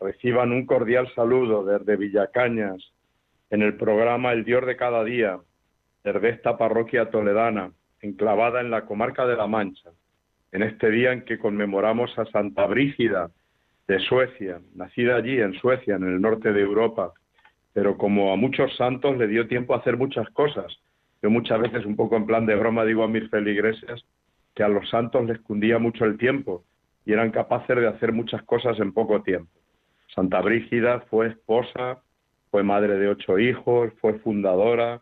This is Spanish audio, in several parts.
reciban un cordial saludo desde Villacañas, en el programa El Dios de cada día, desde esta parroquia toledana, enclavada en la comarca de La Mancha, en este día en que conmemoramos a Santa Brígida de Suecia, nacida allí en Suecia, en el norte de Europa, pero como a muchos santos le dio tiempo a hacer muchas cosas. Yo muchas veces, un poco en plan de broma, digo a mis feligreses que a los santos les cundía mucho el tiempo y eran capaces de hacer muchas cosas en poco tiempo. Santa Brígida fue esposa, fue madre de ocho hijos, fue fundadora,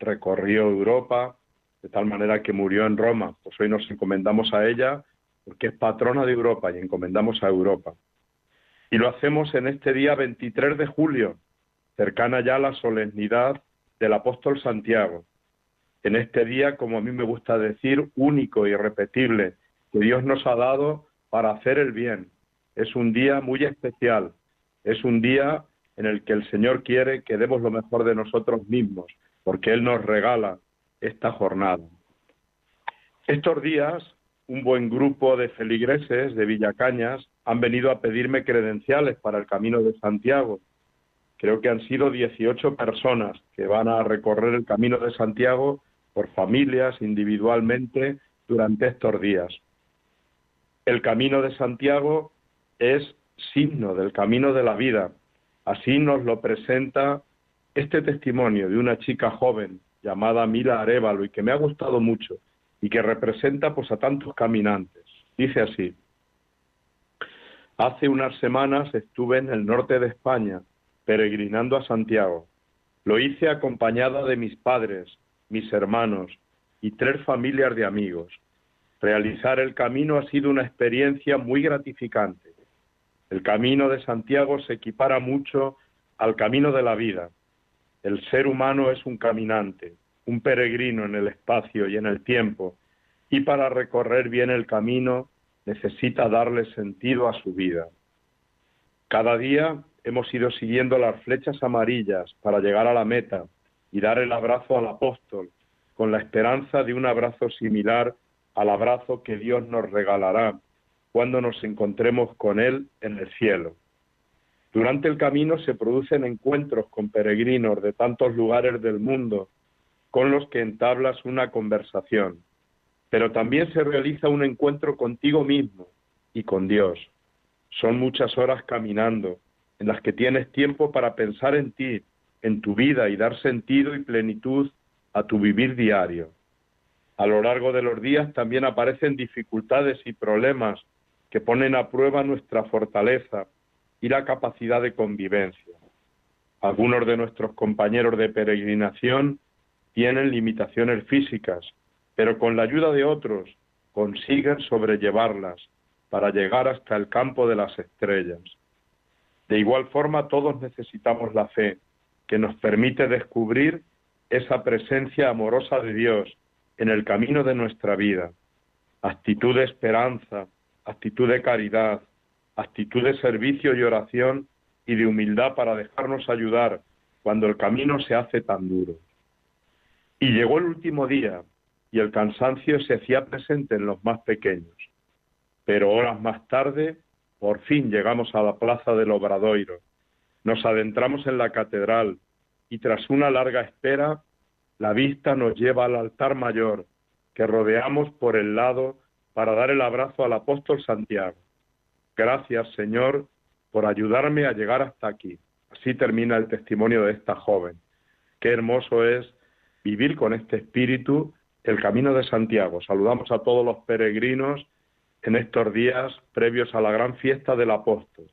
recorrió Europa, de tal manera que murió en Roma. Pues hoy nos encomendamos a ella porque es patrona de Europa y encomendamos a Europa. Y lo hacemos en este día 23 de julio, cercana ya a la solemnidad del apóstol Santiago. En este día, como a mí me gusta decir, único y irrepetible, que Dios nos ha dado para hacer el bien. Es un día muy especial, es un día en el que el Señor quiere que demos lo mejor de nosotros mismos, porque Él nos regala esta jornada. Estos días, un buen grupo de feligreses de Villacañas han venido a pedirme credenciales para el Camino de Santiago. Creo que han sido 18 personas que van a recorrer el Camino de Santiago por familias, individualmente, durante estos días. El Camino de Santiago es signo del camino de la vida. Así nos lo presenta este testimonio de una chica joven llamada Mila Arevalo y que me ha gustado mucho y que representa pues a tantos caminantes. Dice así: Hace unas semanas estuve en el norte de España peregrinando a Santiago. Lo hice acompañada de mis padres, mis hermanos y tres familias de amigos. Realizar el camino ha sido una experiencia muy gratificante. El camino de Santiago se equipara mucho al camino de la vida. El ser humano es un caminante, un peregrino en el espacio y en el tiempo, y para recorrer bien el camino necesita darle sentido a su vida. Cada día hemos ido siguiendo las flechas amarillas para llegar a la meta y dar el abrazo al apóstol, con la esperanza de un abrazo similar al abrazo que Dios nos regalará cuando nos encontremos con Él en el cielo. Durante el camino se producen encuentros con peregrinos de tantos lugares del mundo con los que entablas una conversación, pero también se realiza un encuentro contigo mismo y con Dios. Son muchas horas caminando en las que tienes tiempo para pensar en ti, en tu vida y dar sentido y plenitud a tu vivir diario. A lo largo de los días también aparecen dificultades y problemas que ponen a prueba nuestra fortaleza y la capacidad de convivencia. Algunos de nuestros compañeros de peregrinación tienen limitaciones físicas, pero con la ayuda de otros consiguen sobrellevarlas para llegar hasta el campo de las estrellas. De igual forma, todos necesitamos la fe, que nos permite descubrir esa presencia amorosa de Dios en el camino de nuestra vida, actitud de esperanza, actitud de caridad, actitud de servicio y oración y de humildad para dejarnos ayudar cuando el camino se hace tan duro. Y llegó el último día y el cansancio se hacía presente en los más pequeños. Pero horas más tarde, por fin llegamos a la plaza del Obradoiro. Nos adentramos en la catedral y tras una larga espera, la vista nos lleva al altar mayor que rodeamos por el lado para dar el abrazo al apóstol Santiago. Gracias, Señor, por ayudarme a llegar hasta aquí. Así termina el testimonio de esta joven. Qué hermoso es vivir con este espíritu el camino de Santiago. Saludamos a todos los peregrinos en estos días previos a la gran fiesta del apóstol.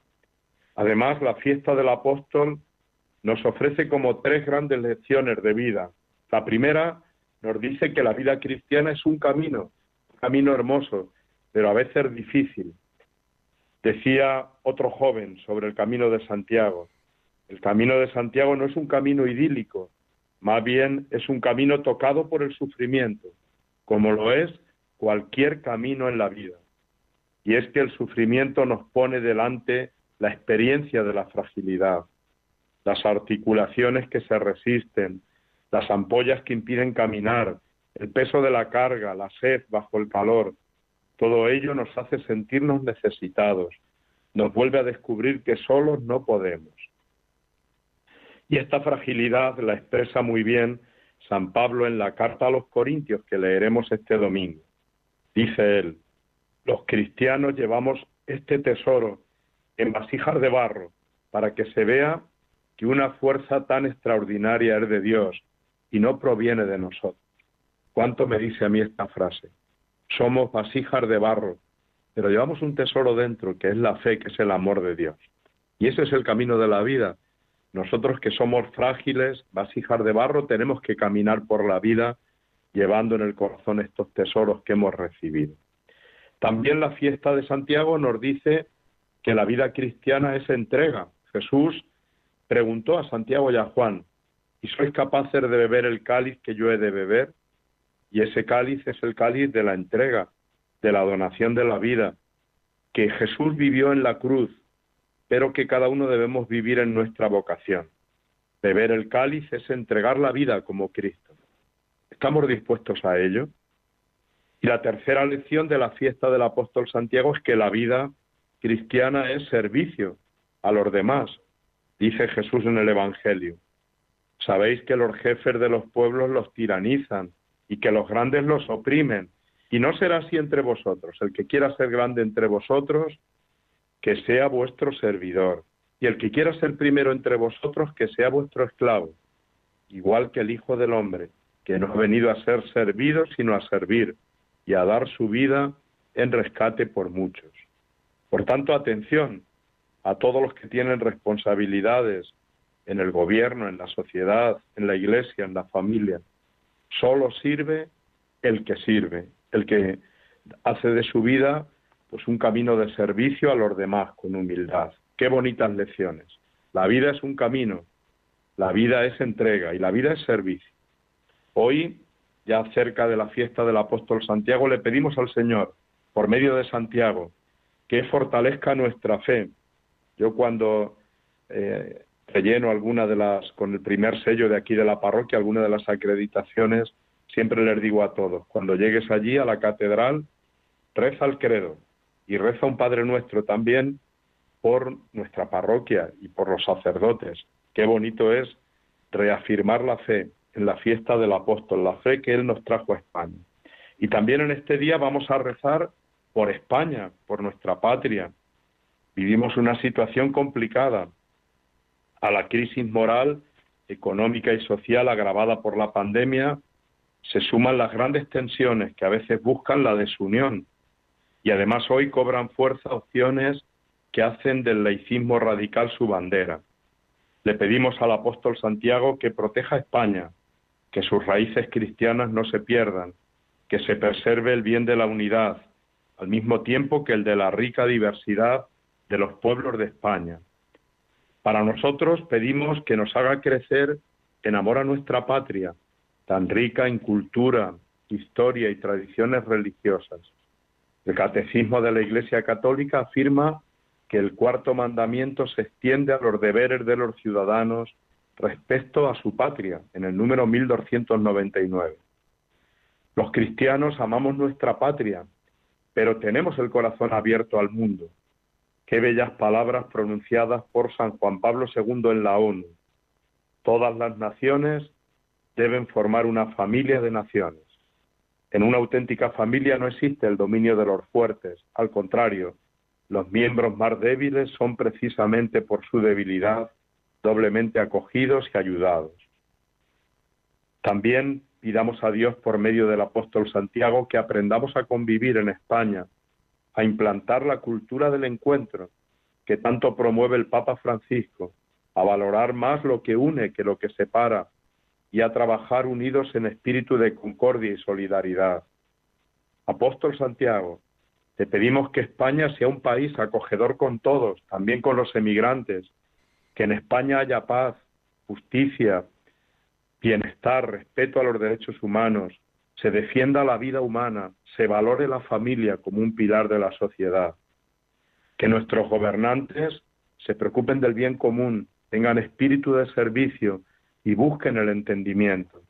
Además, la fiesta del apóstol nos ofrece como tres grandes lecciones de vida. La primera nos dice que la vida cristiana es un camino camino hermoso, pero a veces difícil. Decía otro joven sobre el camino de Santiago, El camino de Santiago no es un camino idílico, más bien es un camino tocado por el sufrimiento, como lo es cualquier camino en la vida. Y es que el sufrimiento nos pone delante la experiencia de la fragilidad, las articulaciones que se resisten, las ampollas que impiden caminar, el peso de la carga, la sed bajo el calor. Todo ello nos hace sentirnos necesitados, nos vuelve a descubrir que solos no podemos. Y esta fragilidad la expresa muy bien San Pablo en la carta a los Corintios que leeremos este domingo. Dice él, los cristianos llevamos este tesoro en vasijas de barro para que se vea que una fuerza tan extraordinaria es de Dios y no proviene de nosotros. ¿Cuánto me dice a mí esta frase? Somos vasijas de barro, pero llevamos un tesoro dentro que es la fe, que es el amor de Dios. Y ese es el camino de la vida, nosotros que somos frágiles, vasijas de barro, tenemos que caminar por la vida llevando en el corazón estos tesoros que hemos recibido. También la fiesta de Santiago nos dice que la vida cristiana es entrega. Jesús preguntó a Santiago y a Juan, ¿y sois capaces de beber el cáliz que yo he de beber? Y ese cáliz es el cáliz de la entrega, de la donación de la vida, que Jesús vivió en la cruz pero que cada uno debemos vivir en nuestra vocación. Beber el cáliz es entregar la vida como Cristo. ¿Estamos dispuestos a ello? Y la tercera lección de la fiesta del apóstol Santiago es que la vida cristiana es servicio a los demás, dice Jesús en el Evangelio. Sabéis que los jefes de los pueblos los tiranizan y que los grandes los oprimen. Y no será así entre vosotros. El que quiera ser grande entre vosotros, que sea vuestro servidor, y el que quiera ser primero entre vosotros, que sea vuestro esclavo, igual que el Hijo del Hombre, que no ha venido a ser servido, sino a servir y a dar su vida en rescate por muchos. Por tanto, atención a todos los que tienen responsabilidades en el gobierno, en la sociedad, en la iglesia, en la familia. Solo sirve el que sirve, el que hace de su vida pues un camino de servicio a los demás con humildad. Qué bonitas lecciones. La vida es un camino, la vida es entrega y la vida es servicio. Hoy, ya cerca de la fiesta del apóstol Santiago, le pedimos al Señor, por medio de Santiago, que fortalezca nuestra fe. Yo cuando eh, relleno alguna de las, con el primer sello de aquí de la parroquia, alguna de las acreditaciones, siempre les digo a todos, cuando llegues allí a la catedral, reza el credo, y reza un Padre Nuestro también por nuestra parroquia y por los sacerdotes. Qué bonito es reafirmar la fe en la fiesta del apóstol, la fe que Él nos trajo a España. Y también en este día vamos a rezar por España, por nuestra patria. Vivimos una situación complicada. A la crisis moral, económica y social agravada por la pandemia, se suman las grandes tensiones que a veces buscan la desunión y además hoy cobran fuerza opciones que hacen del laicismo radical su bandera. Le pedimos al apóstol Santiago que proteja a España, que sus raíces cristianas no se pierdan, que se preserve el bien de la unidad, al mismo tiempo que el de la rica diversidad de los pueblos de España. Para nosotros pedimos que nos haga crecer en amor a nuestra patria, tan rica en cultura, historia y tradiciones religiosas. El Catecismo de la Iglesia Católica afirma que el cuarto mandamiento se extiende a los deberes de los ciudadanos respecto a su patria, en el número 1299. Los cristianos amamos nuestra patria, pero tenemos el corazón abierto al mundo. Qué bellas palabras pronunciadas por San Juan Pablo II en la ONU. Todas las naciones deben formar una familia de naciones. En una auténtica familia no existe el dominio de los fuertes, al contrario, los miembros más débiles son precisamente por su debilidad doblemente acogidos y ayudados. También pidamos a Dios por medio del apóstol Santiago que aprendamos a convivir en España, a implantar la cultura del encuentro que tanto promueve el Papa Francisco, a valorar más lo que une que lo que separa, y a trabajar unidos en espíritu de concordia y solidaridad. Apóstol Santiago, te pedimos que España sea un país acogedor con todos, también con los emigrantes, que en España haya paz, justicia, bienestar, respeto a los derechos humanos, se defienda la vida humana, se valore la familia como un pilar de la sociedad, que nuestros gobernantes se preocupen del bien común, tengan espíritu de servicio y busquen el entendimiento.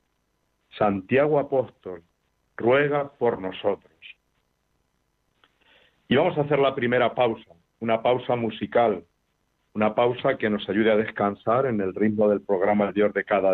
Santiago Apóstol ruega por nosotros. Y vamos a hacer la primera pausa, una pausa musical, una pausa que nos ayude a descansar en el ritmo del programa El Dios de cada día.